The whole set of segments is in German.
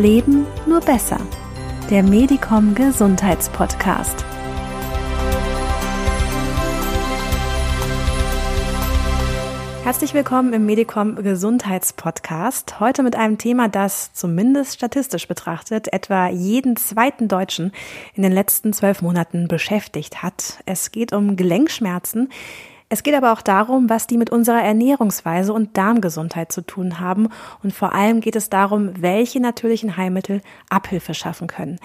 Leben nur besser. Der Medicom Gesundheitspodcast. Herzlich willkommen im Medicom Gesundheitspodcast. Heute mit einem Thema, das zumindest statistisch betrachtet etwa jeden zweiten Deutschen in den letzten zwölf Monaten beschäftigt hat. Es geht um Gelenkschmerzen, es geht aber auch darum, was die mit unserer Ernährungsweise und Darmgesundheit zu tun haben. Und vor allem geht es darum, welche natürlichen Heilmittel Abhilfe schaffen können.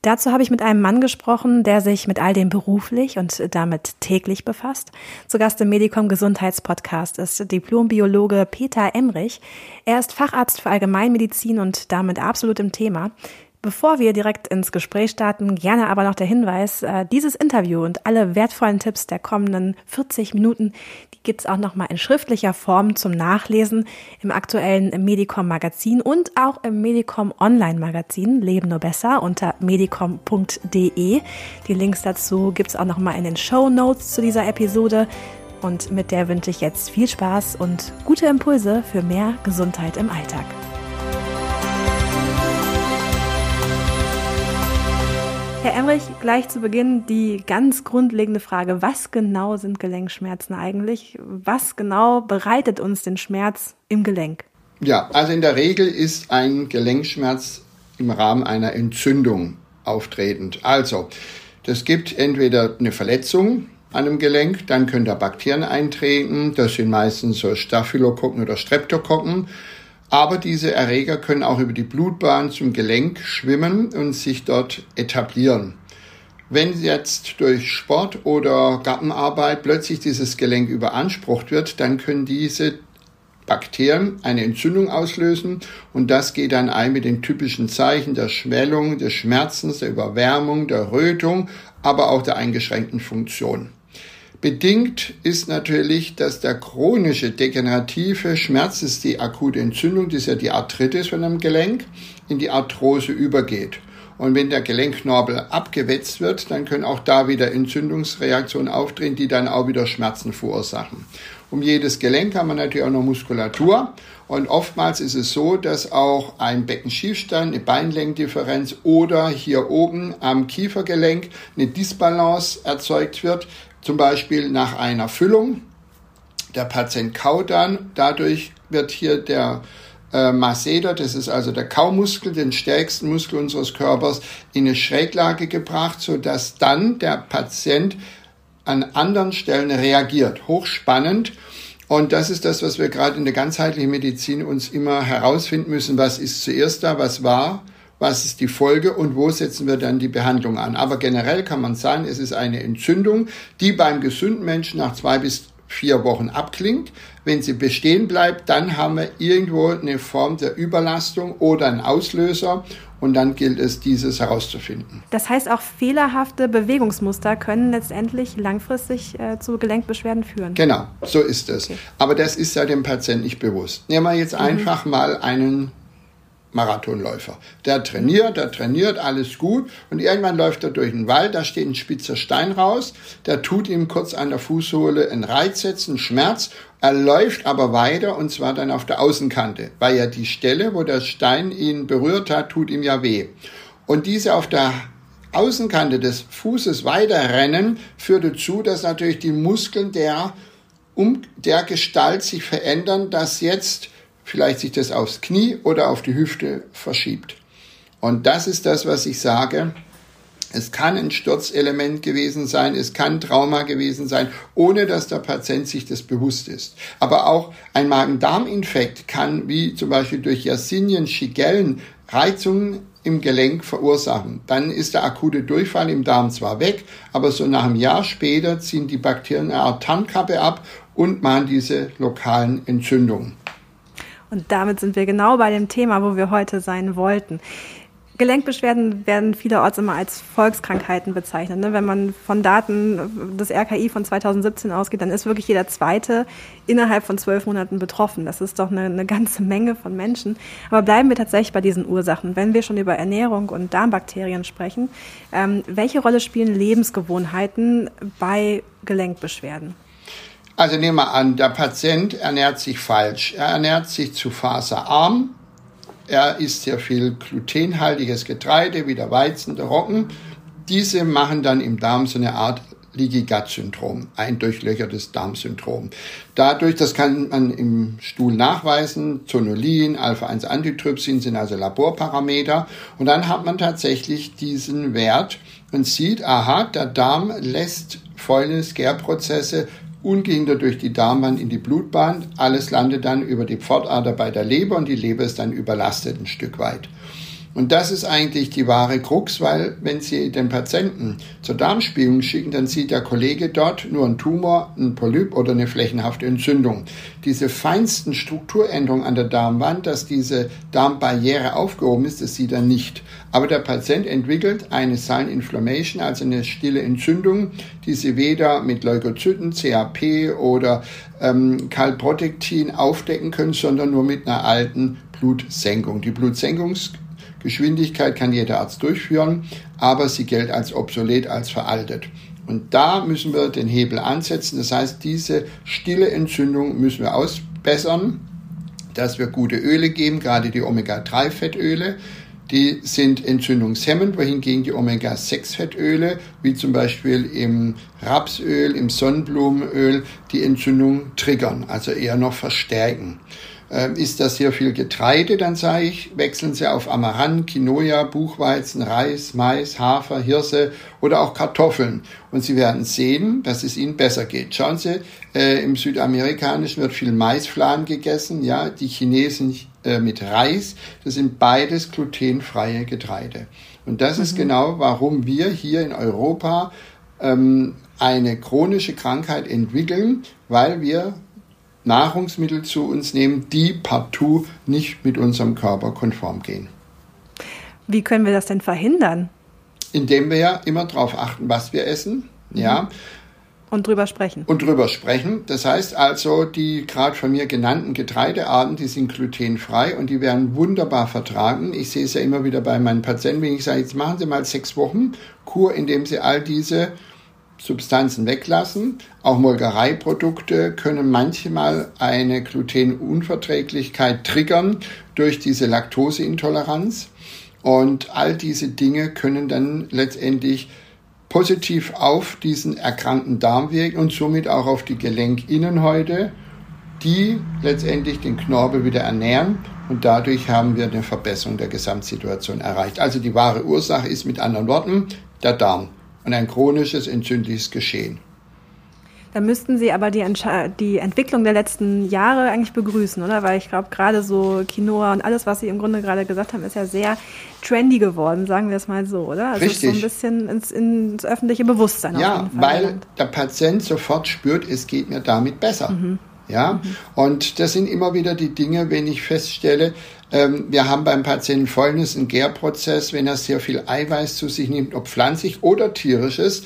Dazu habe ich mit einem Mann gesprochen, der sich mit all dem beruflich und damit täglich befasst. Zu Gast im Medicom Gesundheitspodcast ist Diplombiologe Peter Emrich. Er ist Facharzt für Allgemeinmedizin und damit absolut im Thema. Bevor wir direkt ins Gespräch starten, gerne aber noch der Hinweis, äh, dieses Interview und alle wertvollen Tipps der kommenden 40 Minuten, die gibt's auch nochmal in schriftlicher Form zum Nachlesen im aktuellen Medicom Magazin und auch im Medicom Online Magazin Leben nur besser unter medicom.de. Die Links dazu gibt's auch nochmal in den Show Notes zu dieser Episode. Und mit der wünsche ich jetzt viel Spaß und gute Impulse für mehr Gesundheit im Alltag. Herr Emrich, gleich zu Beginn die ganz grundlegende Frage, was genau sind Gelenkschmerzen eigentlich? Was genau bereitet uns den Schmerz im Gelenk? Ja, also in der Regel ist ein Gelenkschmerz im Rahmen einer Entzündung auftretend. Also, das gibt entweder eine Verletzung an einem Gelenk, dann können da Bakterien eintreten, das sind meistens so Staphylokokken oder Streptokokken. Aber diese Erreger können auch über die Blutbahn zum Gelenk schwimmen und sich dort etablieren. Wenn jetzt durch Sport oder Gartenarbeit plötzlich dieses Gelenk überansprucht wird, dann können diese Bakterien eine Entzündung auslösen und das geht dann ein mit den typischen Zeichen der Schwellung, des Schmerzens, der Überwärmung, der Rötung, aber auch der eingeschränkten Funktion. Bedingt ist natürlich, dass der chronische degenerative Schmerz, ist die akute Entzündung, das ist ja die Arthritis von einem Gelenk, in die Arthrose übergeht. Und wenn der Gelenkknorpel abgewetzt wird, dann können auch da wieder Entzündungsreaktionen auftreten, die dann auch wieder Schmerzen verursachen. Um jedes Gelenk haben wir natürlich auch noch Muskulatur. Und oftmals ist es so, dass auch ein Beckenschiefstand, eine Beinlängendifferenz oder hier oben am Kiefergelenk eine Disbalance erzeugt wird, zum Beispiel nach einer Füllung. Der Patient kaut dann, dadurch wird hier der äh, Masseter, das ist also der Kaumuskel, den stärksten Muskel unseres Körpers, in eine Schräglage gebracht, sodass dann der Patient an anderen Stellen reagiert. Hochspannend. Und das ist das, was wir gerade in der ganzheitlichen Medizin uns immer herausfinden müssen. Was ist zuerst da? Was war? Was ist die Folge und wo setzen wir dann die Behandlung an. Aber generell kann man sagen, es ist eine Entzündung, die beim gesunden Menschen nach zwei bis vier Wochen abklingt. Wenn sie bestehen bleibt, dann haben wir irgendwo eine Form der Überlastung oder einen Auslöser und dann gilt es, dieses herauszufinden. Das heißt, auch fehlerhafte Bewegungsmuster können letztendlich langfristig äh, zu Gelenkbeschwerden führen. Genau, so ist es. Okay. Aber das ist ja dem Patienten nicht bewusst. Nehmen wir jetzt mhm. einfach mal einen Marathonläufer. Der trainiert, der trainiert, alles gut und irgendwann läuft er durch den Wald, da steht ein spitzer Stein raus, der tut ihm kurz an der Fußsohle einen Reiz setzen, einen Schmerz, er läuft aber weiter und zwar dann auf der Außenkante, weil ja die Stelle, wo der Stein ihn berührt hat, tut ihm ja weh. Und diese auf der Außenkante des Fußes weiterrennen führt dazu, dass natürlich die Muskeln der um der Gestalt sich verändern, dass jetzt vielleicht sich das aufs Knie oder auf die Hüfte verschiebt. Und das ist das, was ich sage. Es kann ein Sturzelement gewesen sein, es kann Trauma gewesen sein, ohne dass der Patient sich das bewusst ist. Aber auch ein Magen-Darm-Infekt kann, wie zum Beispiel durch Yersinien, Schigellen, Reizungen im Gelenk verursachen. Dann ist der akute Durchfall im Darm zwar weg, aber so nach einem Jahr später ziehen die Bakterien eine Art Tarnkappe ab und machen diese lokalen Entzündungen. Und damit sind wir genau bei dem Thema, wo wir heute sein wollten. Gelenkbeschwerden werden vielerorts immer als Volkskrankheiten bezeichnet. Ne? Wenn man von Daten des RKI von 2017 ausgeht, dann ist wirklich jeder Zweite innerhalb von zwölf Monaten betroffen. Das ist doch eine, eine, ganze Menge von Menschen. Aber bleiben wir tatsächlich bei diesen Ursachen. Wenn wir schon über Ernährung und Darmbakterien sprechen, ähm, welche Rolle spielen Lebensgewohnheiten bei Gelenkbeschwerden? Also nehmen wir an, der Patient ernährt sich falsch. Er ernährt sich zu faserarm er isst sehr viel glutenhaltiges Getreide, wie der Weizen, der Roggen. Diese machen dann im Darm so eine Art Leaky Gut Syndrom, ein durchlöchertes Darmsyndrom. Dadurch, das kann man im Stuhl nachweisen, Zonulin, Alpha-1-Antitrypsin sind also Laborparameter und dann hat man tatsächlich diesen Wert und sieht, aha, der Darm lässt folgendes Gärprozesse ungehindert durch die Darmwand in die Blutbahn. Alles landet dann über die Pfortader bei der Leber und die Leber ist dann überlastet ein Stück weit. Und das ist eigentlich die wahre Krux, weil wenn Sie den Patienten zur Darmspiegelung schicken, dann sieht der Kollege dort nur einen Tumor, einen Polyp oder eine flächenhafte Entzündung. Diese feinsten Strukturänderungen an der Darmwand, dass diese Darmbarriere aufgehoben ist, das sieht er nicht. Aber der Patient entwickelt eine Silent Inflammation, also eine stille Entzündung, die Sie weder mit Leukozyten, CAP oder ähm, Calprotectin aufdecken können, sondern nur mit einer alten Blutsenkung. Die Blutsenkungs Geschwindigkeit kann jeder Arzt durchführen, aber sie gilt als obsolet, als veraltet. Und da müssen wir den Hebel ansetzen. Das heißt, diese stille Entzündung müssen wir ausbessern, dass wir gute Öle geben, gerade die Omega-3-Fettöle. Die sind entzündungshemmend, wohingegen die Omega-6-Fettöle, wie zum Beispiel im Rapsöl, im Sonnenblumenöl, die Entzündung triggern, also eher noch verstärken. Ähm, ist das sehr viel Getreide, dann sage ich, wechseln Sie auf Amaranth, Quinoa, Buchweizen, Reis, Mais, Hafer, Hirse oder auch Kartoffeln. Und Sie werden sehen, dass es Ihnen besser geht. Schauen Sie, äh, im Südamerikanischen wird viel Maisfladen gegessen, ja, die Chinesen äh, mit Reis. Das sind beides glutenfreie Getreide. Und das mhm. ist genau, warum wir hier in Europa ähm, eine chronische Krankheit entwickeln, weil wir Nahrungsmittel zu uns nehmen, die partout nicht mit unserem Körper konform gehen. Wie können wir das denn verhindern? Indem wir ja immer darauf achten, was wir essen. Mhm. Ja. Und drüber sprechen. Und drüber sprechen. Das heißt also, die gerade von mir genannten Getreidearten, die sind glutenfrei und die werden wunderbar vertragen. Ich sehe es ja immer wieder bei meinen Patienten, wenn ich sage, jetzt machen Sie mal sechs Wochen Kur, indem Sie all diese Substanzen weglassen. Auch Molkereiprodukte können manchmal eine Glutenunverträglichkeit triggern durch diese Laktoseintoleranz. Und all diese Dinge können dann letztendlich positiv auf diesen erkrankten Darm wirken und somit auch auf die Gelenkinnenhäute, die letztendlich den Knorpel wieder ernähren. Und dadurch haben wir eine Verbesserung der Gesamtsituation erreicht. Also die wahre Ursache ist mit anderen Worten der Darm und ein chronisches entzündliches Geschehen. Da müssten Sie aber die, die, Entwicklung der letzten Jahre eigentlich begrüßen, oder? Weil ich glaube, gerade so Quinoa und alles, was Sie im Grunde gerade gesagt haben, ist ja sehr trendy geworden, sagen wir es mal so, oder? Also Richtig. so ein bisschen ins, ins öffentliche Bewusstsein. Ja, weil der Patient sofort spürt, es geht mir damit besser. Mhm. Ja, mhm. und das sind immer wieder die Dinge, wenn ich feststelle, wir haben beim Patienten folgendes, einen Gärprozess, wenn er sehr viel Eiweiß zu sich nimmt, ob pflanzlich oder tierisches,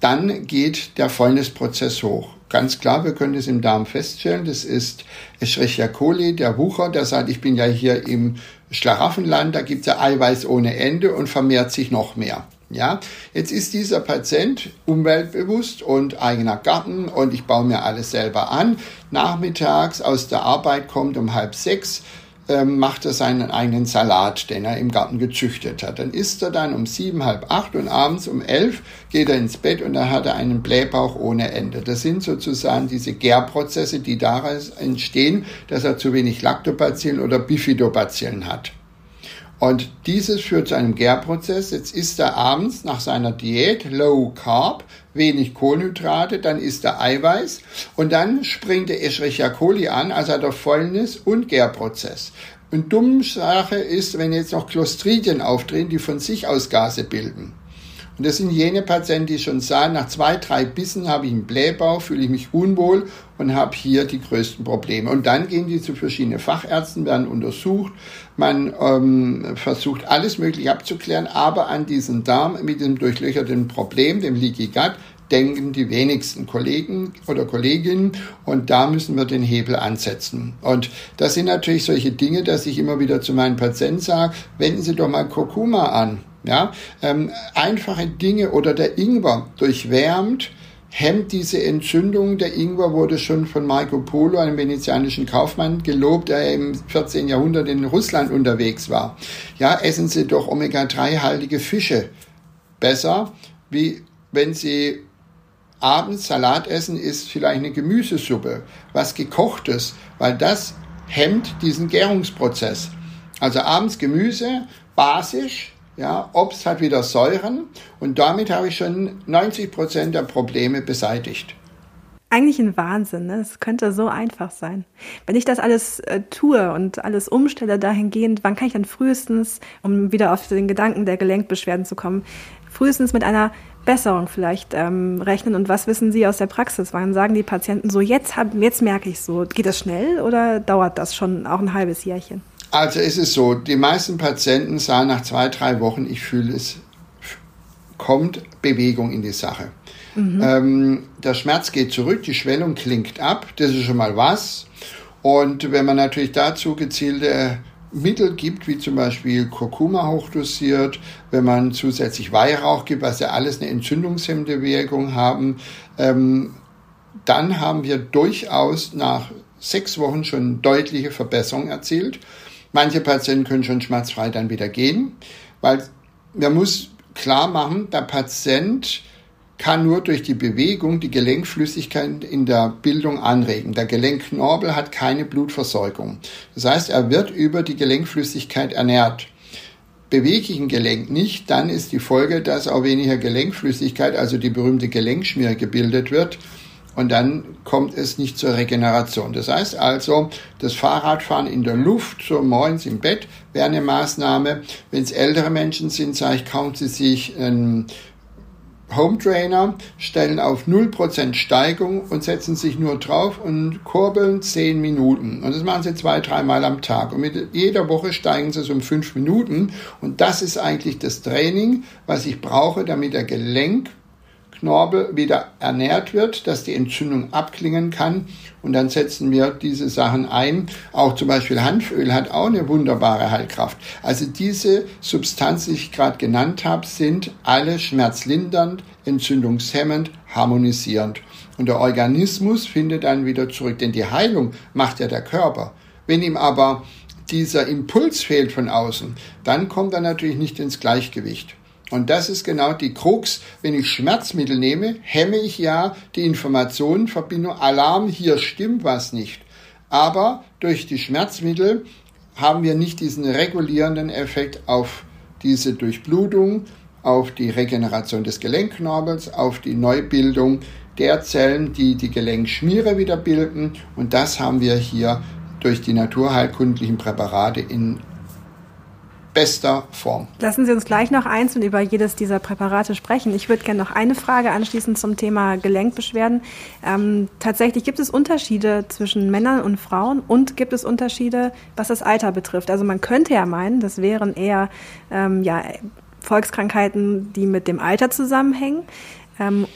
dann geht der Fäulnisprozess hoch. Ganz klar, wir können das im Darm feststellen. Das ist Escherichia coli, der Wucher, der sagt, ich bin ja hier im Schlaraffenland, da gibt es ja Eiweiß ohne Ende und vermehrt sich noch mehr. Ja, jetzt ist dieser Patient umweltbewusst und eigener Garten und ich baue mir alles selber an. Nachmittags aus der Arbeit kommt um halb sechs, ähm, macht er seinen eigenen Salat, den er im Garten gezüchtet hat. Dann isst er dann um sieben, halb acht und abends um elf geht er ins Bett und dann hat er einen Blähbauch ohne Ende. Das sind sozusagen diese Gärprozesse, die daraus entstehen, dass er zu wenig Lactobacillen oder Bifidobacillen hat. Und dieses führt zu einem Gärprozess. Jetzt isst er abends nach seiner Diät Low Carb, wenig Kohlenhydrate, dann isst er Eiweiß und dann springt der Escherichia coli an, also hat er Fäulnis und Gärprozess. Und dumme Sache ist, wenn jetzt noch Clostridien auftreten, die von sich aus Gase bilden. Und das sind jene Patienten, die schon sagen, nach zwei, drei Bissen habe ich einen Blähbauch, fühle ich mich unwohl und habe hier die größten Probleme. Und dann gehen die zu verschiedenen Fachärzten, werden untersucht. Man ähm, versucht alles Mögliche abzuklären, aber an diesen Darm mit dem durchlöcherten Problem, dem Leaky Gut, denken die wenigsten Kollegen oder Kolleginnen und da müssen wir den Hebel ansetzen. Und das sind natürlich solche Dinge, dass ich immer wieder zu meinen Patienten sage, wenden Sie doch mal Kurkuma an. Ja, ähm, einfache Dinge oder der Ingwer durchwärmt hemmt diese Entzündung. Der Ingwer wurde schon von Marco Polo, einem venezianischen Kaufmann, gelobt, der im 14. Jahrhundert in Russland unterwegs war. Ja, essen Sie doch Omega-3-haltige Fische besser, wie wenn Sie abends Salat essen, ist vielleicht eine Gemüsesuppe, was gekochtes, weil das hemmt diesen Gärungsprozess. Also abends Gemüse, basisch, ja, Obst hat wieder Säuren und damit habe ich schon 90 Prozent der Probleme beseitigt. Eigentlich ein Wahnsinn, ne? Es könnte so einfach sein. Wenn ich das alles äh, tue und alles umstelle dahingehend, wann kann ich dann frühestens, um wieder auf den Gedanken der Gelenkbeschwerden zu kommen, frühestens mit einer Besserung vielleicht ähm, rechnen? Und was wissen Sie aus der Praxis? Wann sagen die Patienten so, jetzt, hab, jetzt merke ich so, geht das schnell oder dauert das schon auch ein halbes Jährchen? Also ist es so, die meisten Patienten sagen nach zwei, drei Wochen, ich fühle es, kommt Bewegung in die Sache. Mhm. Ähm, der Schmerz geht zurück, die Schwellung klingt ab, das ist schon mal was. Und wenn man natürlich dazu gezielte Mittel gibt, wie zum Beispiel Kurkuma hochdosiert, wenn man zusätzlich Weihrauch gibt, was ja alles eine entzündungshemmende Wirkung haben, ähm, dann haben wir durchaus nach sechs Wochen schon deutliche Verbesserungen erzielt. Manche Patienten können schon schmerzfrei dann wieder gehen, weil man muss klar machen, der Patient kann nur durch die Bewegung die Gelenkflüssigkeit in der Bildung anregen. Der Gelenkknorpel hat keine Blutversorgung. Das heißt, er wird über die Gelenkflüssigkeit ernährt. Bewege ich ein Gelenk nicht, dann ist die Folge, dass auch weniger Gelenkflüssigkeit, also die berühmte Gelenkschmier, gebildet wird und dann kommt es nicht zur Regeneration. Das heißt also, das Fahrradfahren in der Luft, so morgens im Bett, wäre eine Maßnahme. Wenn es ältere Menschen sind, sage ich, kaufen Sie sich einen Home Trainer, stellen auf 0% Steigung und setzen sich nur drauf und kurbeln 10 Minuten. Und das machen sie zwei, dreimal am Tag. Und mit jeder Woche steigen sie es um 5 Minuten. Und das ist eigentlich das Training, was ich brauche, damit der Gelenk Knorpel wieder ernährt wird, dass die Entzündung abklingen kann. Und dann setzen wir diese Sachen ein. Auch zum Beispiel Hanföl hat auch eine wunderbare Heilkraft. Also diese Substanzen, die ich gerade genannt habe, sind alle schmerzlindernd, entzündungshemmend, harmonisierend. Und der Organismus findet dann wieder zurück, denn die Heilung macht ja der Körper. Wenn ihm aber dieser Impuls fehlt von außen, dann kommt er natürlich nicht ins Gleichgewicht. Und das ist genau die Krux. Wenn ich Schmerzmittel nehme, hemme ich ja die Informationenverbindung. Alarm, hier stimmt was nicht. Aber durch die Schmerzmittel haben wir nicht diesen regulierenden Effekt auf diese Durchblutung, auf die Regeneration des Gelenkknorpels, auf die Neubildung der Zellen, die die Gelenkschmiere wieder bilden. Und das haben wir hier durch die naturheilkundlichen Präparate in bester Form. Lassen Sie uns gleich noch einzeln über jedes dieser Präparate sprechen. Ich würde gerne noch eine Frage anschließen zum Thema Gelenkbeschwerden. Ähm, tatsächlich gibt es Unterschiede zwischen Männern und Frauen und gibt es Unterschiede, was das Alter betrifft. Also man könnte ja meinen, das wären eher ähm, ja, Volkskrankheiten, die mit dem Alter zusammenhängen. Ähm,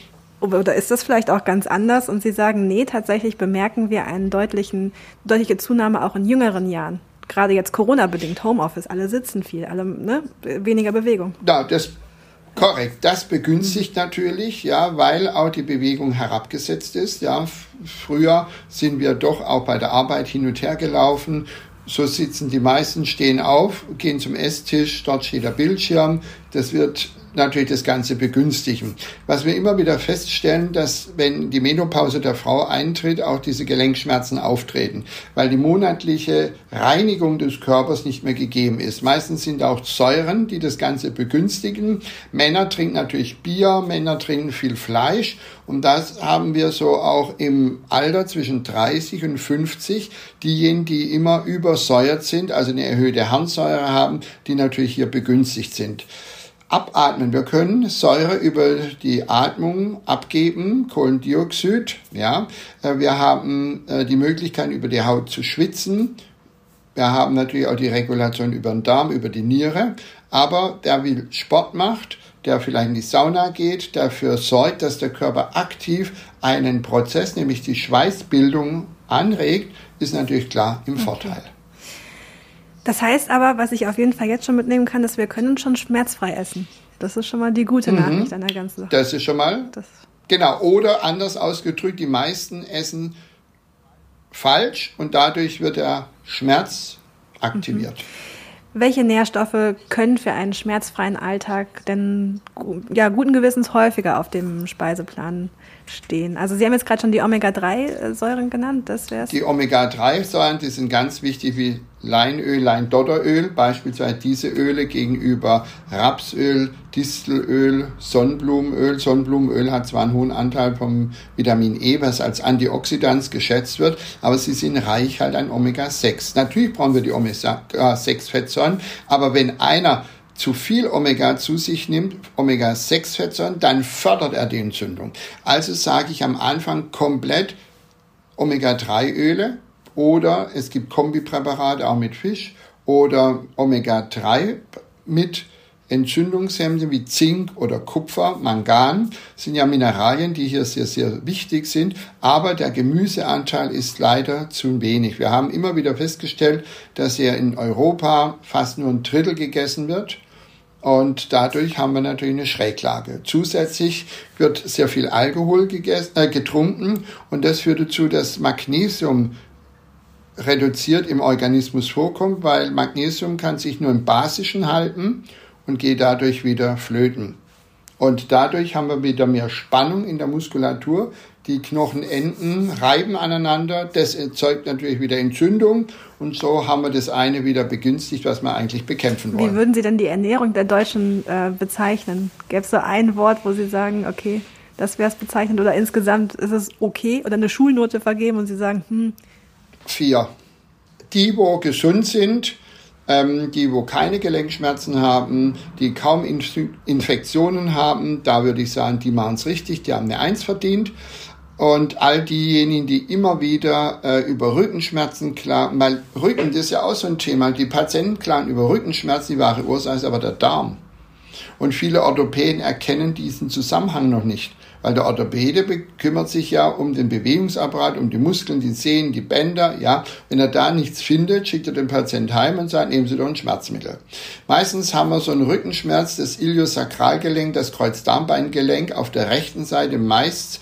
oder ist das vielleicht auch ganz anders? Und Sie sagen, nee, tatsächlich bemerken wir eine deutliche Zunahme auch in jüngeren Jahren gerade jetzt Corona-bedingt, Homeoffice, alle sitzen viel, alle ne, weniger Bewegung. Ja, das korrekt. Das begünstigt natürlich, ja, weil auch die Bewegung herabgesetzt ist. Ja, früher sind wir doch auch bei der Arbeit hin und her gelaufen. So sitzen die meisten, stehen auf, gehen zum Esstisch, dort steht der Bildschirm. Das wird natürlich das Ganze begünstigen. Was wir immer wieder feststellen, dass wenn die Menopause der Frau eintritt, auch diese Gelenkschmerzen auftreten, weil die monatliche Reinigung des Körpers nicht mehr gegeben ist. Meistens sind auch Säuren, die das Ganze begünstigen. Männer trinken natürlich Bier, Männer trinken viel Fleisch und das haben wir so auch im Alter zwischen 30 und 50. Diejenigen, die immer übersäuert sind, also eine erhöhte Harnsäure haben, die natürlich hier begünstigt sind abatmen. Wir können Säure über die Atmung abgeben, Kohlendioxid. Ja, äh, wir haben äh, die Möglichkeit über die Haut zu schwitzen. Wir haben natürlich auch die Regulation über den Darm, über die Niere. Aber der will Sport macht, der vielleicht in die Sauna geht, dafür sorgt, dass der Körper aktiv einen Prozess, nämlich die Schweißbildung anregt, ist natürlich klar im okay. Vorteil. Das heißt aber, was ich auf jeden Fall jetzt schon mitnehmen kann, dass wir können schon schmerzfrei essen. Das ist schon mal die gute mhm. Nachricht an der ganzen Sache. Das ist schon mal. Das Genau, oder anders ausgedrückt, die meisten essen falsch und dadurch wird der Schmerz aktiviert. Mhm. Welche Nährstoffe können für einen schmerzfreien Alltag denn ja, guten Gewissens häufiger auf dem Speiseplan stehen? Also Sie haben jetzt gerade schon die Omega-3-Säuren genannt, das wäre Die Omega-3-Säuren, die sind ganz wichtig wie Leinöl, Leindotteröl, beispielsweise diese Öle gegenüber Rapsöl, Distelöl, Sonnenblumenöl. Sonnenblumenöl hat zwar einen hohen Anteil vom Vitamin E, was als Antioxidant geschätzt wird, aber sie sind reich halt an Omega-6. Natürlich brauchen wir die Omega-6-Fettsäuren, aber wenn einer zu viel Omega zu sich nimmt, Omega-6-Fettsäuren, dann fördert er die Entzündung. Also sage ich am Anfang komplett Omega-3-Öle oder es gibt Kombipräparate auch mit Fisch oder Omega-3 mit Entzündungshemden wie Zink oder Kupfer, Mangan sind ja Mineralien, die hier sehr, sehr wichtig sind, aber der Gemüseanteil ist leider zu wenig. Wir haben immer wieder festgestellt, dass er in Europa fast nur ein Drittel gegessen wird und dadurch haben wir natürlich eine Schräglage. Zusätzlich wird sehr viel Alkohol gegessen, äh, getrunken und das führt dazu, dass Magnesium reduziert im Organismus vorkommt, weil Magnesium kann sich nur im Basischen halten und geht dadurch wieder flöten. Und dadurch haben wir wieder mehr Spannung in der Muskulatur. Die Knochenenden reiben aneinander. Das erzeugt natürlich wieder Entzündung. Und so haben wir das eine wieder begünstigt, was wir eigentlich bekämpfen wollen. Wie würden Sie denn die Ernährung der Deutschen äh, bezeichnen? Gäbe es so ein Wort, wo Sie sagen, okay, das wäre es bezeichnet oder insgesamt ist es okay oder eine Schulnote vergeben und Sie sagen, hm. Vier. Die, wo gesund sind, ähm, die wo keine Gelenkschmerzen haben, die kaum Inf Infektionen haben, da würde ich sagen, die machen es richtig, die haben eine Eins verdient. Und all diejenigen, die immer wieder äh, über Rückenschmerzen klagen, weil Rücken, das ist ja auch so ein Thema, die Patienten klagen über Rückenschmerzen, die wahre Ursache ist aber der Darm. Und viele Orthopäden erkennen diesen Zusammenhang noch nicht weil der Orthopäde kümmert sich ja um den Bewegungsapparat, um die Muskeln, die Sehnen, die Bänder, ja. Wenn er da nichts findet, schickt er den Patienten heim und sagt, nehmen Sie doch ein Schmerzmittel. Meistens haben wir so einen Rückenschmerz, das Iliosakralgelenk, das Kreuzdarmbeingelenk auf der rechten Seite meist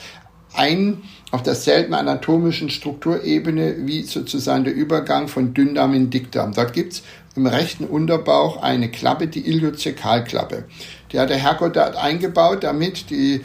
ein auf derselben anatomischen Strukturebene wie sozusagen der Übergang von Dünndarm in Dickdarm. Dort gibt's im rechten Unterbauch eine Klappe, die Iliozekalklappe. Die hat der Herrgott dort eingebaut, damit die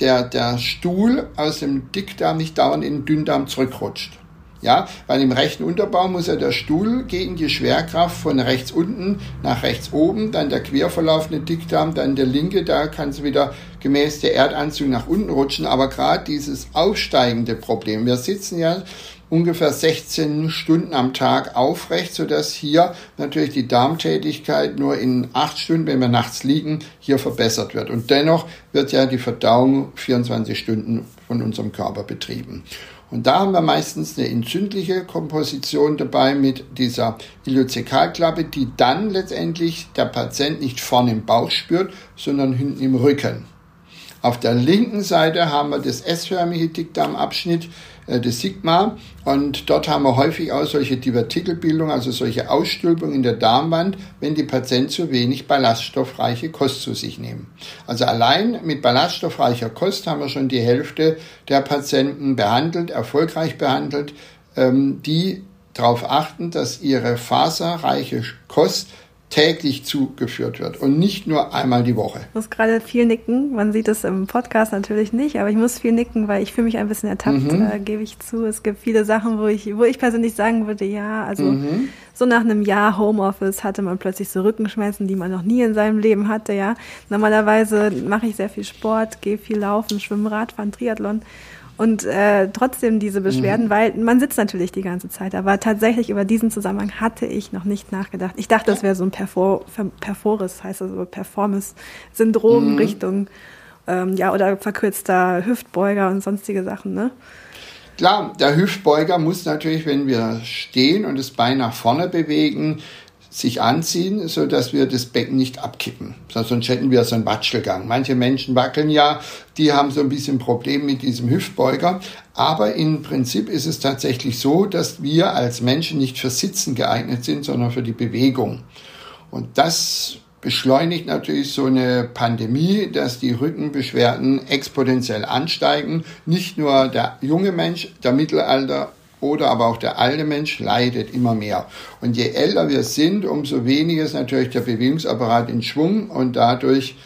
der, der Stuhl aus dem Dickdarm nicht dauernd in den Dünndarm zurückrutscht. Ja, weil im rechten Unterbau muss ja der Stuhl gegen die Schwerkraft von rechts unten nach rechts oben, dann der querverlaufende Dickdarm, dann der linke, da kann es wieder gemäß der Erdanzug nach unten rutschen. Aber gerade dieses aufsteigende Problem, wir sitzen ja ungefähr 16 Stunden am Tag aufrecht, sodass hier natürlich die Darmtätigkeit nur in acht Stunden, wenn wir nachts liegen, hier verbessert wird. Und dennoch wird ja die Verdauung 24 Stunden von unserem Körper betrieben. Und da haben wir meistens eine entzündliche Komposition dabei mit dieser Iliozekalklappe, die dann letztendlich der Patient nicht vorne im Bauch spürt, sondern hinten im Rücken. Auf der linken Seite haben wir das S-förmige Dickdarmabschnitt, des Sigma. Und dort haben wir häufig auch solche Divertikelbildung, also solche Ausstülpungen in der Darmwand, wenn die Patienten zu wenig ballaststoffreiche Kost zu sich nehmen. Also allein mit ballaststoffreicher Kost haben wir schon die Hälfte der Patienten behandelt, erfolgreich behandelt, ähm, die darauf achten, dass ihre faserreiche Kost täglich zugeführt wird und nicht nur einmal die Woche. Ich muss gerade viel nicken. Man sieht es im Podcast natürlich nicht, aber ich muss viel nicken, weil ich fühle mich ein bisschen ertappt, mhm. äh, gebe ich zu. Es gibt viele Sachen, wo ich, wo ich persönlich sagen würde, ja, also mhm. so nach einem Jahr Homeoffice hatte man plötzlich so Rückenschmerzen, die man noch nie in seinem Leben hatte, ja. Normalerweise mache ich sehr viel Sport, gehe viel laufen, schwimmen, Radfahren, Triathlon und äh, trotzdem diese Beschwerden, mhm. weil man sitzt natürlich die ganze Zeit. Aber tatsächlich über diesen Zusammenhang hatte ich noch nicht nachgedacht. Ich dachte, das wäre so ein Perfor Perforis, heißt also Performance-Syndrom mhm. Richtung, ähm, ja, oder verkürzter Hüftbeuger und sonstige Sachen, ne? Klar, der Hüftbeuger muss natürlich, wenn wir stehen und das Bein nach vorne bewegen, sich anziehen, so dass wir das Becken nicht abkippen. Sonst hätten wir so einen Watschelgang. Manche Menschen wackeln ja, die haben so ein bisschen Problem mit diesem Hüftbeuger. Aber im Prinzip ist es tatsächlich so, dass wir als Menschen nicht für Sitzen geeignet sind, sondern für die Bewegung. Und das beschleunigt natürlich so eine Pandemie, dass die Rückenbeschwerden exponentiell ansteigen. Nicht nur der junge Mensch, der Mittelalter oder aber auch der alte Mensch leidet immer mehr. Und je älter wir sind, umso weniger ist natürlich der Bewegungsapparat in Schwung und dadurch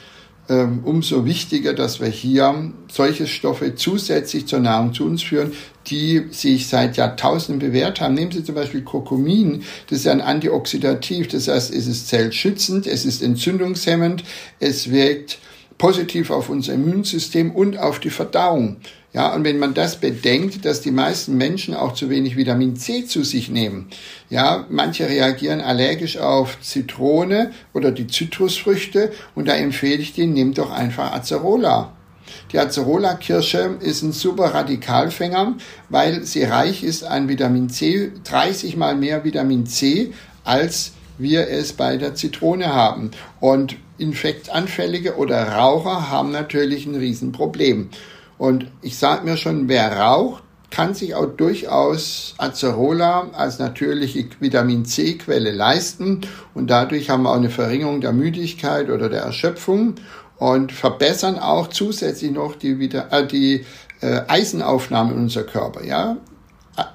ähm, umso wichtiger, dass wir hier solche Stoffe zusätzlich zur Nahrung zu uns führen, die sich seit Jahrtausenden bewährt haben. Nehmen Sie zum Beispiel Kurkumin, das ist ein Antioxidativ, das heißt, es ist zellschützend, es ist entzündungshemmend, es wirkt positiv auf unser Immunsystem und auf die Verdauung. Ja, und wenn man das bedenkt, dass die meisten Menschen auch zu wenig Vitamin C zu sich nehmen. Ja, manche reagieren allergisch auf Zitrone oder die Zitrusfrüchte und da empfehle ich denen, nehmt doch einfach Acerola. Die Acerola-Kirsche ist ein super Radikalfänger, weil sie reich ist an Vitamin C, 30 mal mehr Vitamin C als wir es bei der Zitrone haben. Und Infektanfällige oder Raucher haben natürlich ein Riesenproblem. Und ich sage mir schon, wer raucht, kann sich auch durchaus Acerola als natürliche Vitamin C-Quelle leisten und dadurch haben wir auch eine Verringerung der Müdigkeit oder der Erschöpfung und verbessern auch zusätzlich noch die, äh, die äh, Eisenaufnahme in unser Körper. Ja?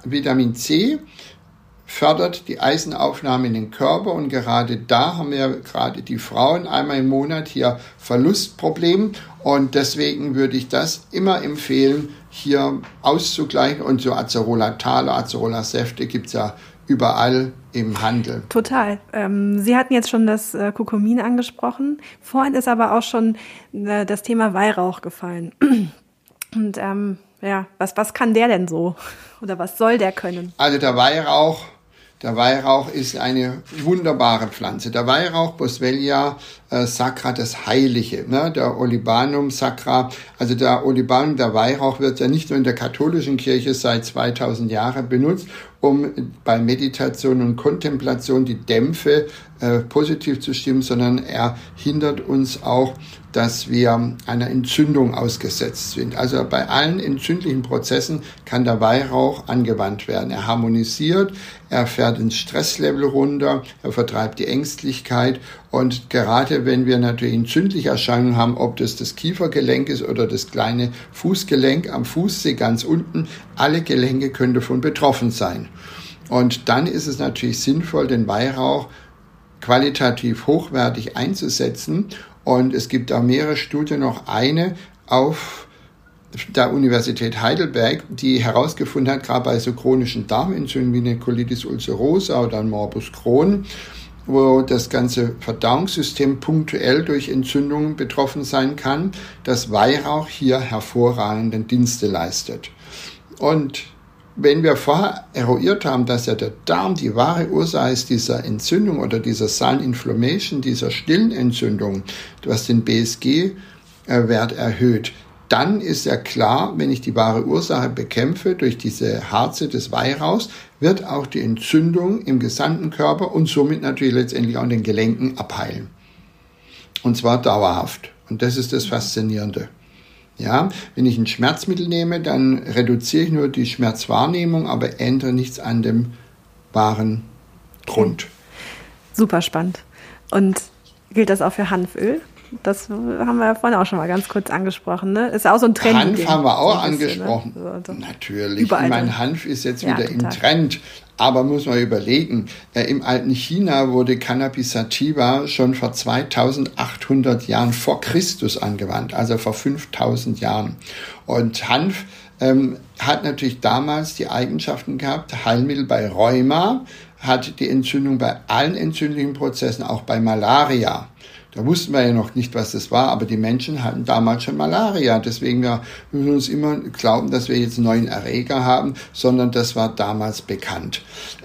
Vitamin C fördert die Eisenaufnahme in den Körper und gerade da haben wir gerade die Frauen einmal im Monat hier Verlustproblem und deswegen würde ich das immer empfehlen, hier auszugleichen und so Acerola-Tale, Acerola-Säfte gibt es ja überall im Handel. Total. Ähm, Sie hatten jetzt schon das äh, Kurkumin angesprochen. Vorhin ist aber auch schon äh, das Thema Weihrauch gefallen. Und ähm, ja, was, was kann der denn so? Oder was soll der können? Also der Weihrauch der Weihrauch ist eine wunderbare Pflanze. Der Weihrauch Boswellia äh, sacra, das Heilige, ne? der Olibanum sacra. Also der Olibanum, der Weihrauch wird ja nicht nur in der katholischen Kirche seit 2000 Jahren benutzt, um bei Meditation und Kontemplation die Dämpfe äh, positiv zu stimmen, sondern er hindert uns auch, dass wir einer Entzündung ausgesetzt sind. Also bei allen entzündlichen Prozessen kann der Weihrauch angewandt werden. Er harmonisiert, er fährt ins Stresslevel runter, er vertreibt die Ängstlichkeit und gerade wenn wir natürlich entzündliche Erscheinungen haben, ob das das Kiefergelenk ist oder das kleine Fußgelenk am Fußsee ganz unten, alle Gelenke können davon betroffen sein. Und dann ist es natürlich sinnvoll, den Weihrauch qualitativ hochwertig einzusetzen. Und es gibt da mehrere Studien, noch eine auf der Universität Heidelberg, die herausgefunden hat, gerade bei so chronischen Darmentzündungen wie eine Colitis ulcerosa oder ein Morbus Crohn, wo das ganze Verdauungssystem punktuell durch Entzündungen betroffen sein kann, dass Weihrauch hier hervorragende Dienste leistet. Und wenn wir vorher eruiert haben, dass ja der Darm die wahre Ursache ist dieser Entzündung oder dieser Silent Inflammation, dieser stillen Entzündung, was den BSG-Wert erhöht, dann ist ja klar, wenn ich die wahre Ursache bekämpfe durch diese Harze des Weihrauchs, wird auch die Entzündung im gesamten Körper und somit natürlich letztendlich auch in den Gelenken abheilen. Und zwar dauerhaft. Und das ist das Faszinierende. Ja, wenn ich ein Schmerzmittel nehme, dann reduziere ich nur die Schmerzwahrnehmung, aber ändere nichts an dem wahren Grund. Super spannend. Und gilt das auch für Hanföl? Das haben wir ja vorhin auch schon mal ganz kurz angesprochen. Ne? Ist auch so ein Trend. Hanf haben wir auch so ne? angesprochen. Ne? So, Natürlich. Überall. Ich meine, Hanf ist jetzt wieder ja, im Trend. Aber muss man überlegen, äh, im alten China wurde Cannabis sativa schon vor 2800 Jahren vor Christus angewandt, also vor 5000 Jahren. Und Hanf ähm, hat natürlich damals die Eigenschaften gehabt, Heilmittel bei Rheuma, hat die Entzündung bei allen entzündlichen Prozessen, auch bei Malaria. Da wussten wir ja noch nicht, was das war, aber die Menschen hatten damals schon Malaria. Deswegen müssen wir uns immer glauben, dass wir jetzt einen neuen Erreger haben, sondern das war damals bekannt.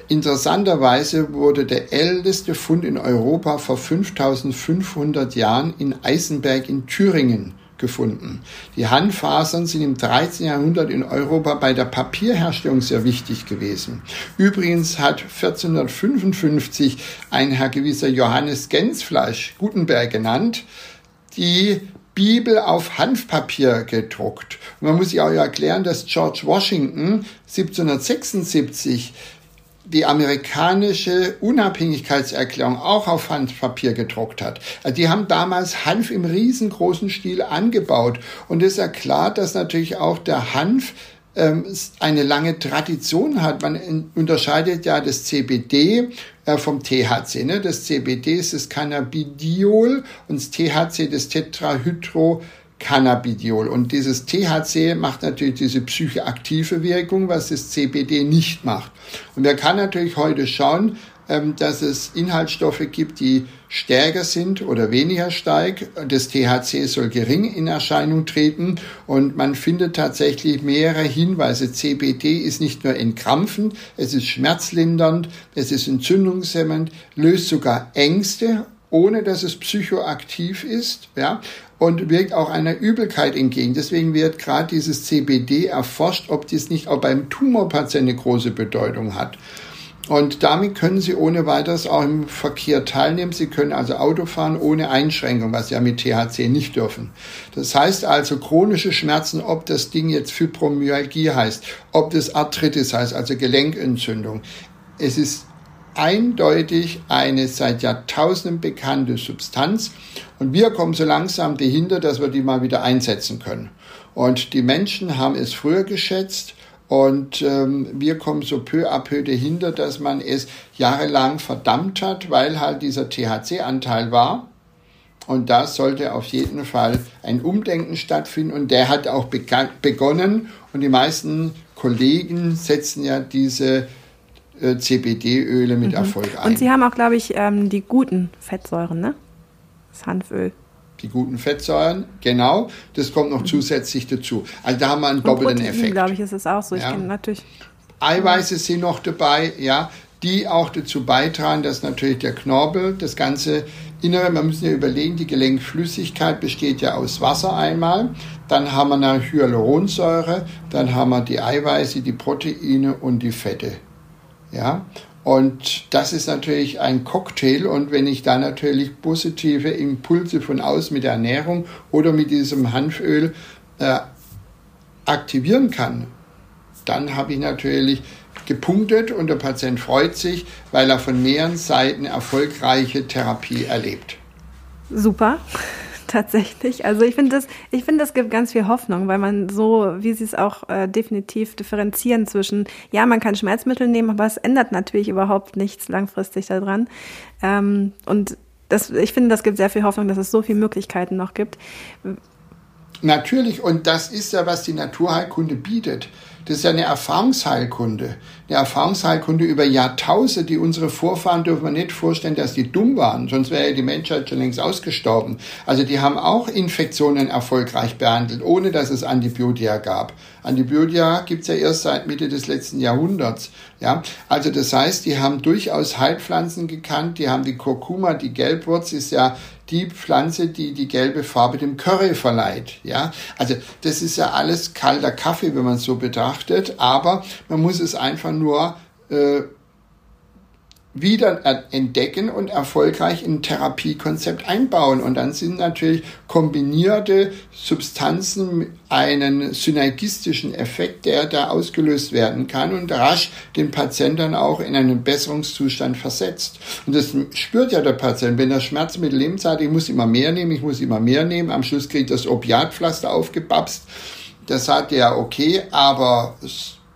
Interessanterweise wurde der älteste Fund in Europa vor 5500 Jahren in Eisenberg in Thüringen gefunden. Die Handfasern sind im 13. Jahrhundert in Europa bei der Papierherstellung sehr wichtig gewesen. Übrigens hat 1455 ein Herr gewisser Johannes Gensfleisch, Gutenberg genannt, die Bibel auf Hanfpapier gedruckt. Und man muss sich auch erklären, dass George Washington 1776 die amerikanische Unabhängigkeitserklärung auch auf Handpapier gedruckt hat. Also die haben damals Hanf im riesengroßen Stil angebaut. Und es erklärt, dass natürlich auch der Hanf ähm, eine lange Tradition hat. Man unterscheidet ja das CBD äh, vom THC. Ne? Das CBD ist das Cannabidiol und das THC das Tetrahydro Cannabidiol. Und dieses THC macht natürlich diese psychoaktive Wirkung, was das CBD nicht macht. Und wer kann natürlich heute schauen, ähm, dass es Inhaltsstoffe gibt, die stärker sind oder weniger stark. Das THC soll gering in Erscheinung treten und man findet tatsächlich mehrere Hinweise. CBD ist nicht nur entkrampfend, es ist schmerzlindernd, es ist entzündungshemmend, löst sogar Ängste ohne dass es psychoaktiv ist, ja, und wirkt auch einer Übelkeit entgegen. Deswegen wird gerade dieses CBD erforscht, ob dies nicht auch beim Tumorpatienten eine große Bedeutung hat. Und damit können Sie ohne weiteres auch im Verkehr teilnehmen. Sie können also Auto fahren ohne Einschränkung, was Sie ja mit THC nicht dürfen. Das heißt also chronische Schmerzen, ob das Ding jetzt Fibromyalgie heißt, ob das Arthritis heißt, also Gelenkentzündung. Es ist eindeutig eine seit Jahrtausenden bekannte Substanz und wir kommen so langsam dahinter, dass wir die mal wieder einsetzen können. Und die Menschen haben es früher geschätzt und ähm, wir kommen so peu à peu dahinter, dass man es jahrelang verdammt hat, weil halt dieser THC-Anteil war. Und da sollte auf jeden Fall ein Umdenken stattfinden. Und der hat auch begonnen. Und die meisten Kollegen setzen ja diese CBD-Öle mit mhm. Erfolg ein. Und Sie haben auch, glaube ich, ähm, die guten Fettsäuren, ne? Das Hanföl die guten Fettsäuren, genau. Das kommt noch mhm. zusätzlich dazu. Also da haben wir einen doppelten Protein, Effekt. glaube ich, ist es auch so. Ich ja. kenne natürlich. Eiweiße sind noch dabei, ja, die auch dazu beitragen, dass natürlich der Knorpel, das ganze Innere, man muss ja überlegen, die Gelenkflüssigkeit besteht ja aus Wasser einmal, dann haben wir eine Hyaluronsäure, dann haben wir die Eiweiße, die Proteine und die Fette. Ja, und das ist natürlich ein Cocktail. Und wenn ich da natürlich positive Impulse von außen mit der Ernährung oder mit diesem Hanföl äh, aktivieren kann, dann habe ich natürlich gepunktet und der Patient freut sich, weil er von mehreren Seiten erfolgreiche Therapie erlebt. Super tatsächlich. Also ich finde das, ich finde, das gibt ganz viel Hoffnung, weil man so, wie Sie es auch äh, definitiv differenzieren zwischen, ja, man kann Schmerzmittel nehmen, aber es ändert natürlich überhaupt nichts langfristig daran. Ähm, und das, ich finde, das gibt sehr viel Hoffnung, dass es so viele Möglichkeiten noch gibt. Natürlich, und das ist ja, was die Naturheilkunde bietet. Das ist ja eine Erfahrungsheilkunde. Eine Erfahrungsheilkunde über Jahrtausende, die unsere Vorfahren dürfen wir nicht vorstellen, dass die dumm waren, sonst wäre die Menschheit schon längst ausgestorben. Also die haben auch Infektionen erfolgreich behandelt, ohne dass es Antibiotika gab. Antibiotika gibt's ja erst seit Mitte des letzten Jahrhunderts. Ja, also das heißt, die haben durchaus Heilpflanzen gekannt, die haben die Kurkuma, die Gelbwurz ist ja die Pflanze, die die gelbe Farbe dem Curry verleiht. Ja, also das ist ja alles kalter Kaffee, wenn man es so betrachtet, aber man muss es einfach nur äh, wieder entdecken und erfolgreich in ein Therapiekonzept einbauen. Und dann sind natürlich kombinierte Substanzen einen synergistischen Effekt, der da ausgelöst werden kann und rasch den Patienten dann auch in einen Besserungszustand versetzt. Und das spürt ja der Patient. Wenn er Schmerzmittel nimmt, sagt, ich muss immer mehr nehmen, ich muss immer mehr nehmen, am Schluss kriegt das Opiatpflaster aufgebapst. Da sagt er, okay, aber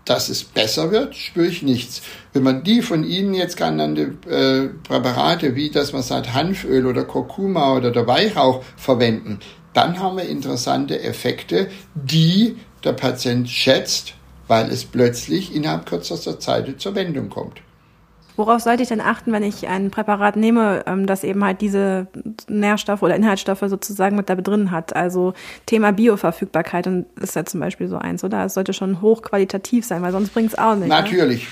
dass es besser wird, spüre ich nichts. Wenn man die von Ihnen jetzt genannte äh, Präparate, wie das man sagt, Hanföl oder Kurkuma oder der Weihrauch verwenden, dann haben wir interessante Effekte, die der Patient schätzt, weil es plötzlich innerhalb kürzester Zeit zur Wendung kommt. Worauf sollte ich denn achten, wenn ich ein Präparat nehme, ähm, das eben halt diese Nährstoffe oder Inhaltsstoffe sozusagen mit da drin hat? Also Thema Bioverfügbarkeit ist ja zum Beispiel so eins, oder? Es sollte schon hochqualitativ sein, weil sonst bringt es auch nicht. Natürlich.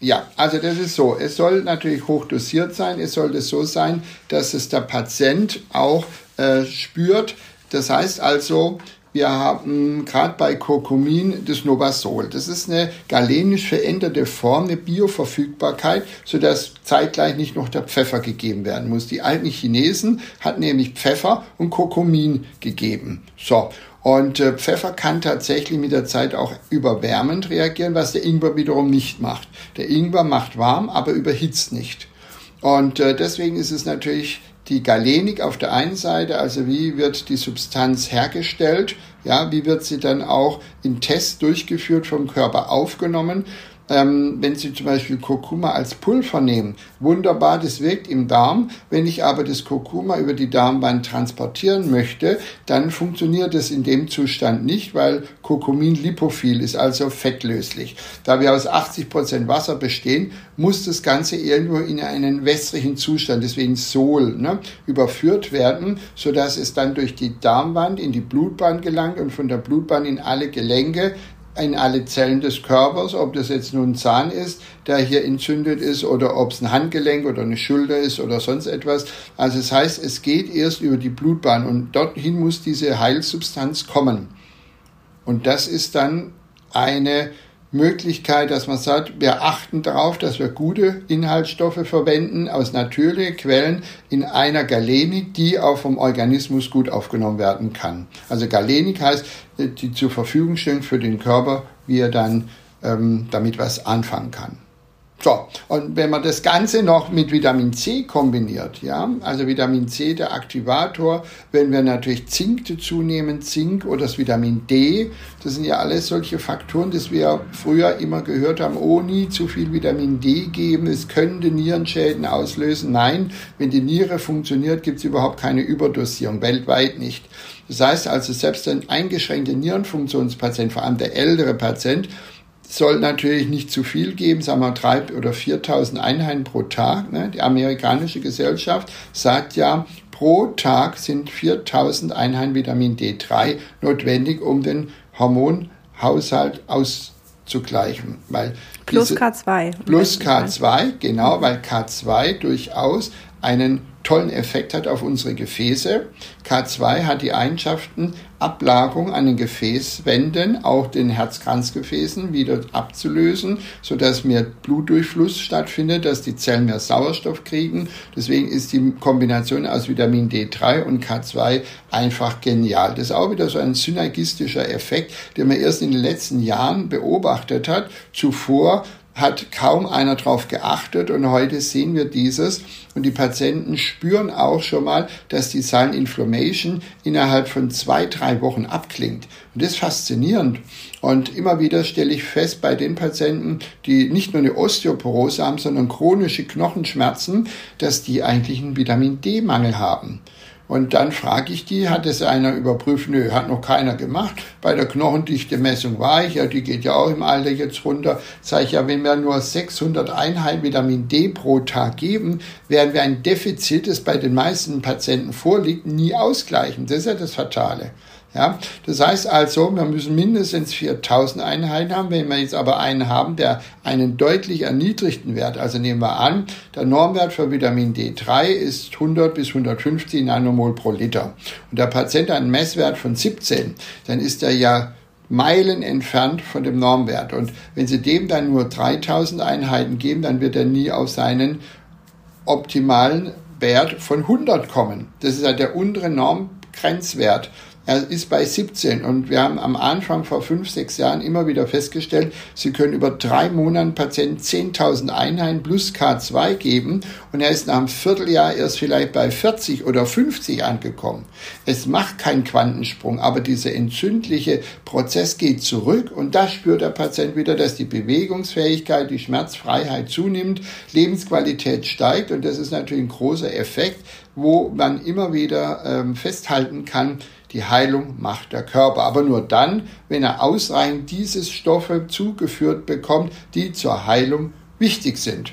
Ja, also das ist so. Es soll natürlich hoch dosiert sein. Es sollte so sein, dass es der Patient auch äh, spürt. Das heißt also, wir haben gerade bei Kurkumin das Novasol. Das ist eine galenisch veränderte Form, eine Bioverfügbarkeit, sodass zeitgleich nicht noch der Pfeffer gegeben werden muss. Die alten Chinesen hatten nämlich Pfeffer und Kurkumin gegeben. So. Und äh, Pfeffer kann tatsächlich mit der Zeit auch überwärmend reagieren, was der Ingwer wiederum nicht macht. Der Ingwer macht warm, aber überhitzt nicht. Und äh, deswegen ist es natürlich die Galenik auf der einen Seite, also wie wird die Substanz hergestellt, ja, wie wird sie dann auch in Tests durchgeführt vom Körper aufgenommen ähm, wenn Sie zum Beispiel Kurkuma als Pulver nehmen, wunderbar, das wirkt im Darm. Wenn ich aber das Kurkuma über die Darmwand transportieren möchte, dann funktioniert es in dem Zustand nicht, weil Kurkumin lipophil ist, also fettlöslich. Da wir aus 80 Prozent Wasser bestehen, muss das Ganze irgendwo in einen wässrigen Zustand, deswegen Sol, ne, überführt werden, sodass es dann durch die Darmwand in die Blutbahn gelangt und von der Blutbahn in alle Gelenke, in alle Zellen des Körpers, ob das jetzt nun ein Zahn ist, der hier entzündet ist, oder ob es ein Handgelenk oder eine Schulter ist oder sonst etwas. Also das heißt, es geht erst über die Blutbahn und dorthin muss diese Heilsubstanz kommen. Und das ist dann eine Möglichkeit, dass man sagt, wir achten darauf, dass wir gute Inhaltsstoffe verwenden aus natürlichen Quellen in einer Galenik, die auch vom Organismus gut aufgenommen werden kann. Also Galenik heißt, die zur Verfügung stellen für den Körper, wie er dann ähm, damit was anfangen kann. So, und wenn man das Ganze noch mit Vitamin C kombiniert, ja, also Vitamin C, der Aktivator, wenn wir natürlich Zink dazu nehmen, Zink oder das Vitamin D, das sind ja alles solche Faktoren, dass wir früher immer gehört haben, oh, nie zu viel Vitamin D geben, es könnte Nierenschäden auslösen. Nein, wenn die Niere funktioniert, gibt es überhaupt keine Überdosierung, weltweit nicht. Das heißt also, selbst ein eingeschränkter Nierenfunktionspatient, vor allem der ältere Patient, soll natürlich nicht zu viel geben, sagen wir drei oder 4.000 Einheiten pro Tag. Ne? Die amerikanische Gesellschaft sagt ja, pro Tag sind 4.000 Einheiten Vitamin D3 notwendig, um den Hormonhaushalt auszugleichen. Weil plus K2. Plus K2, genau, weil K2 durchaus einen tollen Effekt hat auf unsere Gefäße. K2 hat die Eigenschaften, Ablagerung an den Gefäßwänden, auch den Herzkranzgefäßen wieder abzulösen, sodass mehr Blutdurchfluss stattfindet, dass die Zellen mehr Sauerstoff kriegen. Deswegen ist die Kombination aus Vitamin D3 und K2 einfach genial. Das ist auch wieder so ein synergistischer Effekt, den man erst in den letzten Jahren beobachtet hat. Zuvor hat kaum einer darauf geachtet und heute sehen wir dieses und die Patienten spüren auch schon mal, dass die Silent Inflammation innerhalb von zwei, drei Wochen abklingt. Und das ist faszinierend. Und immer wieder stelle ich fest bei den Patienten, die nicht nur eine Osteoporose haben, sondern chronische Knochenschmerzen, dass die eigentlich einen Vitamin D-Mangel haben. Und dann frage ich die, hat es einer überprüft? Nö, hat noch keiner gemacht. Bei der Knochendichte-Messung war ich, ja, die geht ja auch im Alter jetzt runter. Sage ich ja, wenn wir nur 600 Einheiten Vitamin D pro Tag geben, werden wir ein Defizit, das bei den meisten Patienten vorliegt, nie ausgleichen. Das ist ja das Fatale. Ja, das heißt also, wir müssen mindestens 4000 Einheiten haben. Wenn wir jetzt aber einen haben, der einen deutlich erniedrigten Wert, also nehmen wir an, der Normwert für Vitamin D3 ist 100 bis 150 Nanomol pro Liter und der Patient hat einen Messwert von 17, dann ist er ja Meilen entfernt von dem Normwert. Und wenn Sie dem dann nur 3000 Einheiten geben, dann wird er nie auf seinen optimalen Wert von 100 kommen. Das ist ja der untere Normgrenzwert. Er ist bei 17 und wir haben am Anfang vor fünf, sechs Jahren immer wieder festgestellt, Sie können über drei Monate Patienten 10.000 Einheiten plus K2 geben und er ist nach einem Vierteljahr erst vielleicht bei 40 oder 50 angekommen. Es macht keinen Quantensprung, aber dieser entzündliche Prozess geht zurück und da spürt der Patient wieder, dass die Bewegungsfähigkeit, die Schmerzfreiheit zunimmt, Lebensqualität steigt und das ist natürlich ein großer Effekt, wo man immer wieder ähm, festhalten kann, die Heilung macht der Körper, aber nur dann, wenn er ausreichend diese Stoffe zugeführt bekommt, die zur Heilung wichtig sind.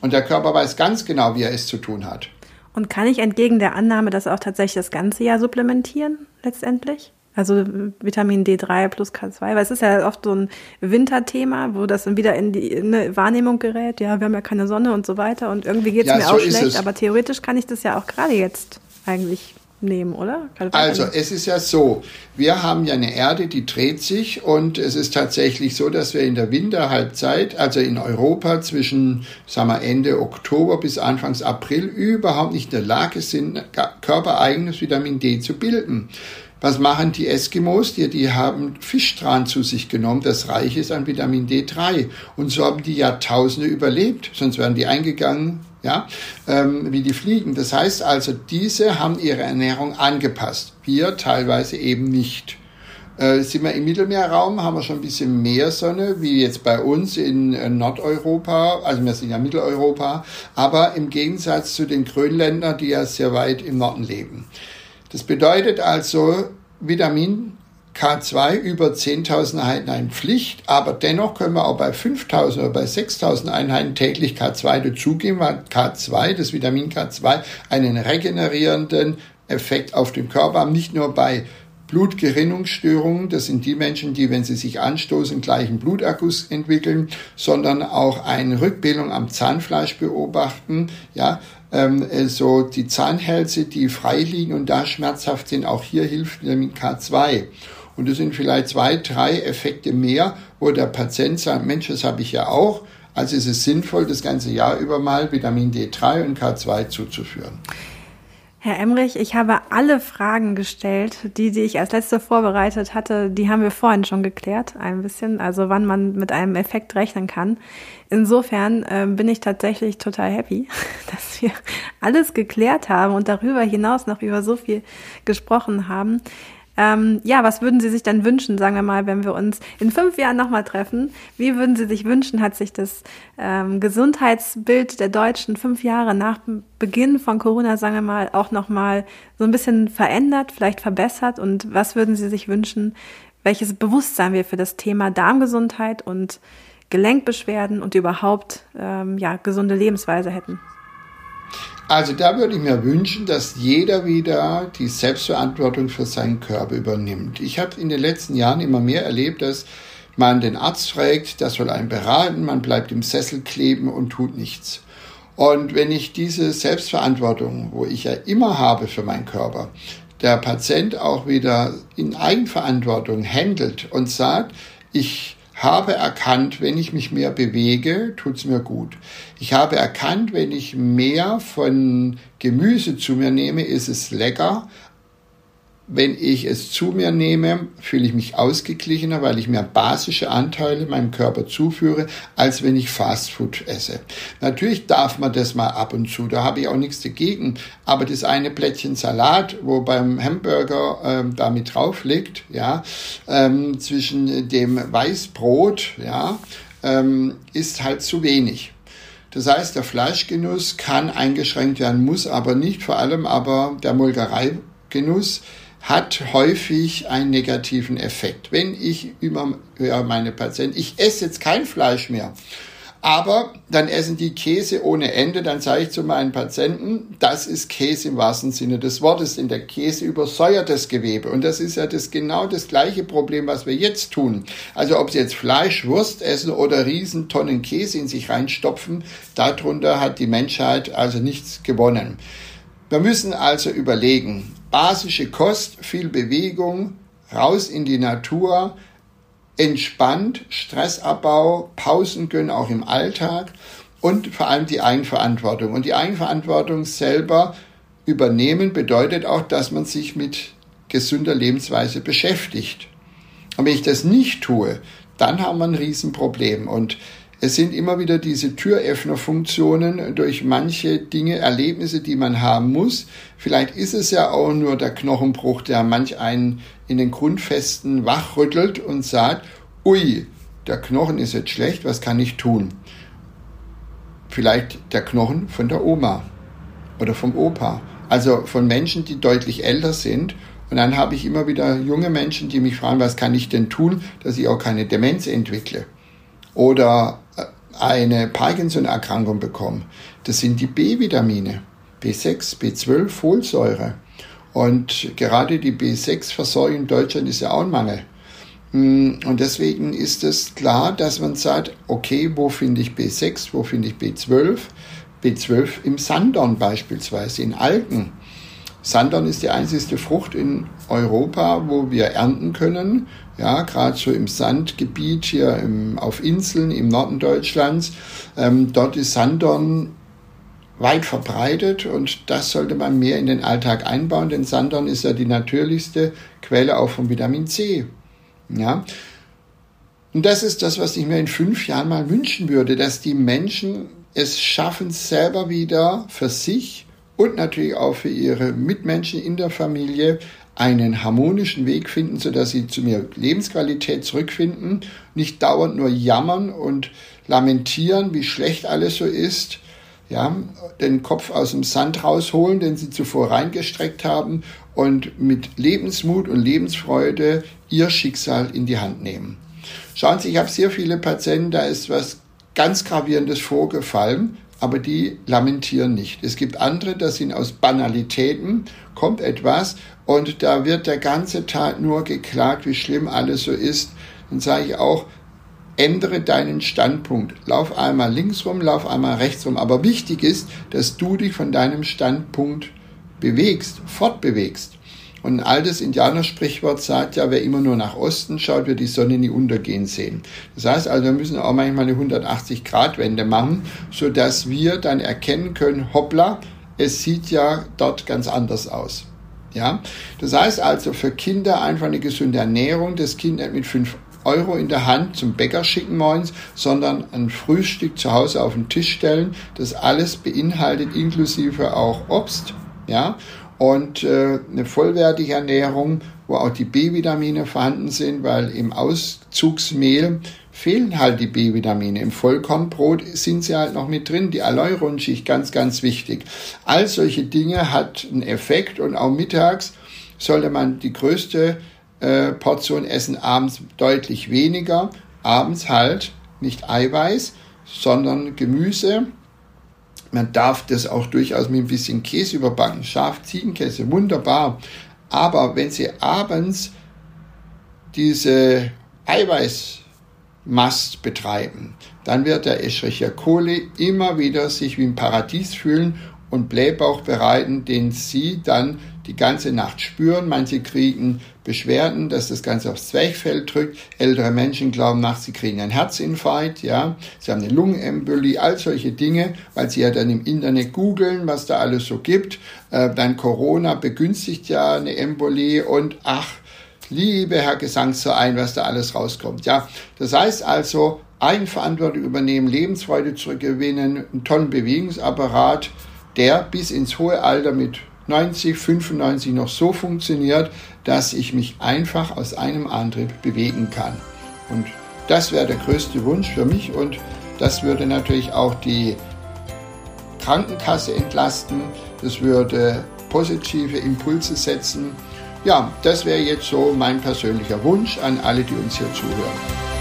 Und der Körper weiß ganz genau, wie er es zu tun hat. Und kann ich entgegen der Annahme das auch tatsächlich das ganze Jahr supplementieren, letztendlich? Also Vitamin D3 plus K2, weil es ist ja oft so ein Winterthema, wo das dann wieder in die in eine Wahrnehmung gerät. Ja, wir haben ja keine Sonne und so weiter und irgendwie geht es ja, mir so auch schlecht, aber theoretisch kann ich das ja auch gerade jetzt eigentlich nehmen, oder? Also es ist ja so, wir haben ja eine Erde, die dreht sich und es ist tatsächlich so, dass wir in der Winterhalbzeit, also in Europa zwischen sagen wir, Ende Oktober bis Anfangs April überhaupt nicht in der Lage sind, körpereigenes Vitamin D zu bilden. Was machen die Eskimos? Die, die haben Fischtran zu sich genommen, das reich ist an Vitamin D3. Und so haben die Jahrtausende überlebt, sonst wären die eingegangen, ja, ähm, wie die Fliegen. Das heißt also, diese haben ihre Ernährung angepasst. Wir teilweise eben nicht. Äh, sind wir im Mittelmeerraum, haben wir schon ein bisschen mehr Sonne, wie jetzt bei uns in äh, Nordeuropa, also wir sind ja Mitteleuropa, aber im Gegensatz zu den Grönländern, die ja sehr weit im Norden leben. Das bedeutet also, Vitamin K2 über 10.000 Einheiten Pflicht, aber dennoch können wir auch bei 5.000 oder bei 6.000 Einheiten täglich K2 dazugeben, weil K2, das Vitamin K2, einen regenerierenden Effekt auf den Körper haben, nicht nur bei Blutgerinnungsstörungen, das sind die Menschen, die, wenn sie sich anstoßen, gleichen Blutakkus entwickeln, sondern auch eine Rückbildung am Zahnfleisch beobachten, ja, ähm, so die Zahnhälse, die frei liegen und da schmerzhaft sind, auch hier hilft Vitamin K2. Und es sind vielleicht zwei, drei Effekte mehr, wo der Patient sagt, Mensch, das habe ich ja auch. Also ist es sinnvoll, das ganze Jahr über mal Vitamin D3 und K2 zuzuführen. Herr Emrich, ich habe alle Fragen gestellt, die, die ich als letzte vorbereitet hatte, die haben wir vorhin schon geklärt, ein bisschen, also wann man mit einem Effekt rechnen kann. Insofern äh, bin ich tatsächlich total happy, dass wir alles geklärt haben und darüber hinaus noch über so viel gesprochen haben. Ähm, ja, was würden Sie sich dann wünschen, sagen wir mal, wenn wir uns in fünf Jahren nochmal treffen? Wie würden Sie sich wünschen, hat sich das ähm, Gesundheitsbild der Deutschen fünf Jahre nach Beginn von Corona, sagen wir mal, auch nochmal so ein bisschen verändert, vielleicht verbessert? Und was würden Sie sich wünschen, welches Bewusstsein wir für das Thema Darmgesundheit und Gelenkbeschwerden und überhaupt ähm, ja, gesunde Lebensweise hätten? Also da würde ich mir wünschen, dass jeder wieder die Selbstverantwortung für seinen Körper übernimmt. Ich habe in den letzten Jahren immer mehr erlebt, dass man den Arzt fragt, das soll einen beraten, man bleibt im Sessel kleben und tut nichts. Und wenn ich diese Selbstverantwortung, wo ich ja immer habe für meinen Körper, der Patient auch wieder in Eigenverantwortung handelt und sagt, ich habe erkannt, wenn ich mich mehr bewege, tut's mir gut. Ich habe erkannt, wenn ich mehr von Gemüse zu mir nehme, ist es lecker, wenn ich es zu mir nehme, fühle ich mich ausgeglichener, weil ich mehr basische Anteile meinem Körper zuführe, als wenn ich Fastfood esse. Natürlich darf man das mal ab und zu, da habe ich auch nichts dagegen. Aber das eine Plättchen Salat, wo beim Hamburger ähm, da mit drauf liegt, ja, ähm, zwischen dem Weißbrot, ja, ähm, ist halt zu wenig. Das heißt, der Fleischgenuss kann eingeschränkt werden, muss aber nicht, vor allem aber der Molkereigenuss hat häufig einen negativen Effekt. Wenn ich über meine Patienten, ich esse jetzt kein Fleisch mehr, aber dann essen die Käse ohne Ende, dann sage ich zu meinen Patienten, das ist Käse im wahrsten Sinne des Wortes, denn der Käse übersäuert das Gewebe. Und das ist ja das genau das gleiche Problem, was wir jetzt tun. Also ob sie jetzt Fleisch, Wurst essen oder Riesentonnen Käse in sich reinstopfen, darunter hat die Menschheit also nichts gewonnen. Wir müssen also überlegen, basische Kost, viel Bewegung, raus in die Natur, entspannt, Stressabbau, Pausen gönnen auch im Alltag und vor allem die Eigenverantwortung. Und die Eigenverantwortung selber übernehmen bedeutet auch, dass man sich mit gesunder Lebensweise beschäftigt. Und wenn ich das nicht tue, dann haben wir ein Riesenproblem. Und es sind immer wieder diese Türöffnerfunktionen durch manche Dinge, Erlebnisse, die man haben muss. Vielleicht ist es ja auch nur der Knochenbruch, der manch einen in den Grundfesten wachrüttelt und sagt, ui, der Knochen ist jetzt schlecht, was kann ich tun? Vielleicht der Knochen von der Oma oder vom Opa. Also von Menschen, die deutlich älter sind. Und dann habe ich immer wieder junge Menschen, die mich fragen, was kann ich denn tun, dass ich auch keine Demenz entwickle? Oder eine Parkinson-Erkrankung bekommen, das sind die B-Vitamine, B6, B12, Folsäure. Und gerade die B6-Versorgung in Deutschland ist ja auch ein Mangel. Mm, und deswegen ist es klar, dass man sagt, okay, wo finde ich B6, wo finde ich B12? B12 im Sandorn beispielsweise, in Algen. Sandorn ist die einzige Frucht in Europa, wo wir ernten können. Ja, gerade so im Sandgebiet hier im, auf Inseln im Norden Deutschlands. Ähm, dort ist Sandorn weit verbreitet und das sollte man mehr in den Alltag einbauen, denn Sandorn ist ja die natürlichste Quelle auch von Vitamin C. Ja. Und das ist das, was ich mir in fünf Jahren mal wünschen würde, dass die Menschen es schaffen, selber wieder für sich und natürlich auch für ihre Mitmenschen in der Familie einen harmonischen Weg finden, sodass sie zu mehr Lebensqualität zurückfinden, nicht dauernd nur jammern und lamentieren, wie schlecht alles so ist, ja, den Kopf aus dem Sand rausholen, den sie zuvor reingestreckt haben und mit Lebensmut und Lebensfreude ihr Schicksal in die Hand nehmen. Schauen Sie, ich habe sehr viele Patienten, da ist was ganz Gravierendes vorgefallen, aber die lamentieren nicht. Es gibt andere, das sind aus Banalitäten, kommt etwas und da wird der ganze Tag nur geklagt, wie schlimm alles so ist. Dann sage ich auch, ändere deinen Standpunkt. Lauf einmal links rum, lauf einmal rechts rum. Aber wichtig ist, dass du dich von deinem Standpunkt bewegst, fortbewegst. Und ein altes Indianersprichwort sagt ja, wer immer nur nach Osten schaut, wird die Sonne nie untergehen sehen. Das heißt also, wir müssen auch manchmal eine 180-Grad-Wende machen, so dass wir dann erkennen können, hoppla, es sieht ja dort ganz anders aus. Ja, das heißt also für Kinder einfach eine gesunde Ernährung, das Kind nicht mit fünf Euro in der Hand zum Bäcker schicken morgens, sondern ein Frühstück zu Hause auf den Tisch stellen, das alles beinhaltet, inklusive auch Obst, ja, und äh, eine vollwertige Ernährung, wo auch die B-Vitamine vorhanden sind, weil im Auszugsmehl fehlen halt die B-Vitamine. Im Vollkornbrot sind sie halt noch mit drin. Die Aloe-Rundschicht, ganz, ganz wichtig. All solche Dinge hat einen Effekt und auch mittags sollte man die größte äh, Portion essen, abends deutlich weniger. Abends halt nicht Eiweiß, sondern Gemüse, man darf das auch durchaus mit ein bisschen Käse überbacken. Schaf, Ziegenkäse, wunderbar. Aber wenn Sie abends diese Eiweißmast betreiben, dann wird der Escherichia coli immer wieder sich wie ein Paradies fühlen und Blähbauch bereiten, den Sie dann die ganze Nacht spüren. Manche kriegen Beschwerden, dass das Ganze aufs Zwerchfell drückt. Ältere Menschen glauben nachts, sie kriegen einen Herzinfarkt, ja. Sie haben eine Lungenembolie, all solche Dinge, weil sie ja dann im Internet googeln, was da alles so gibt. Äh, dann Corona begünstigt ja eine Embolie und ach, liebe Herr Gesangsverein, was da alles rauskommt, ja. Das heißt also, Eigenverantwortung übernehmen, Lebensfreude zurückgewinnen, einen tollen Bewegungsapparat, der bis ins hohe Alter mit 90, 95 noch so funktioniert, dass ich mich einfach aus einem Antrieb bewegen kann. Und das wäre der größte Wunsch für mich und das würde natürlich auch die Krankenkasse entlasten, das würde positive Impulse setzen. Ja, das wäre jetzt so mein persönlicher Wunsch an alle, die uns hier zuhören.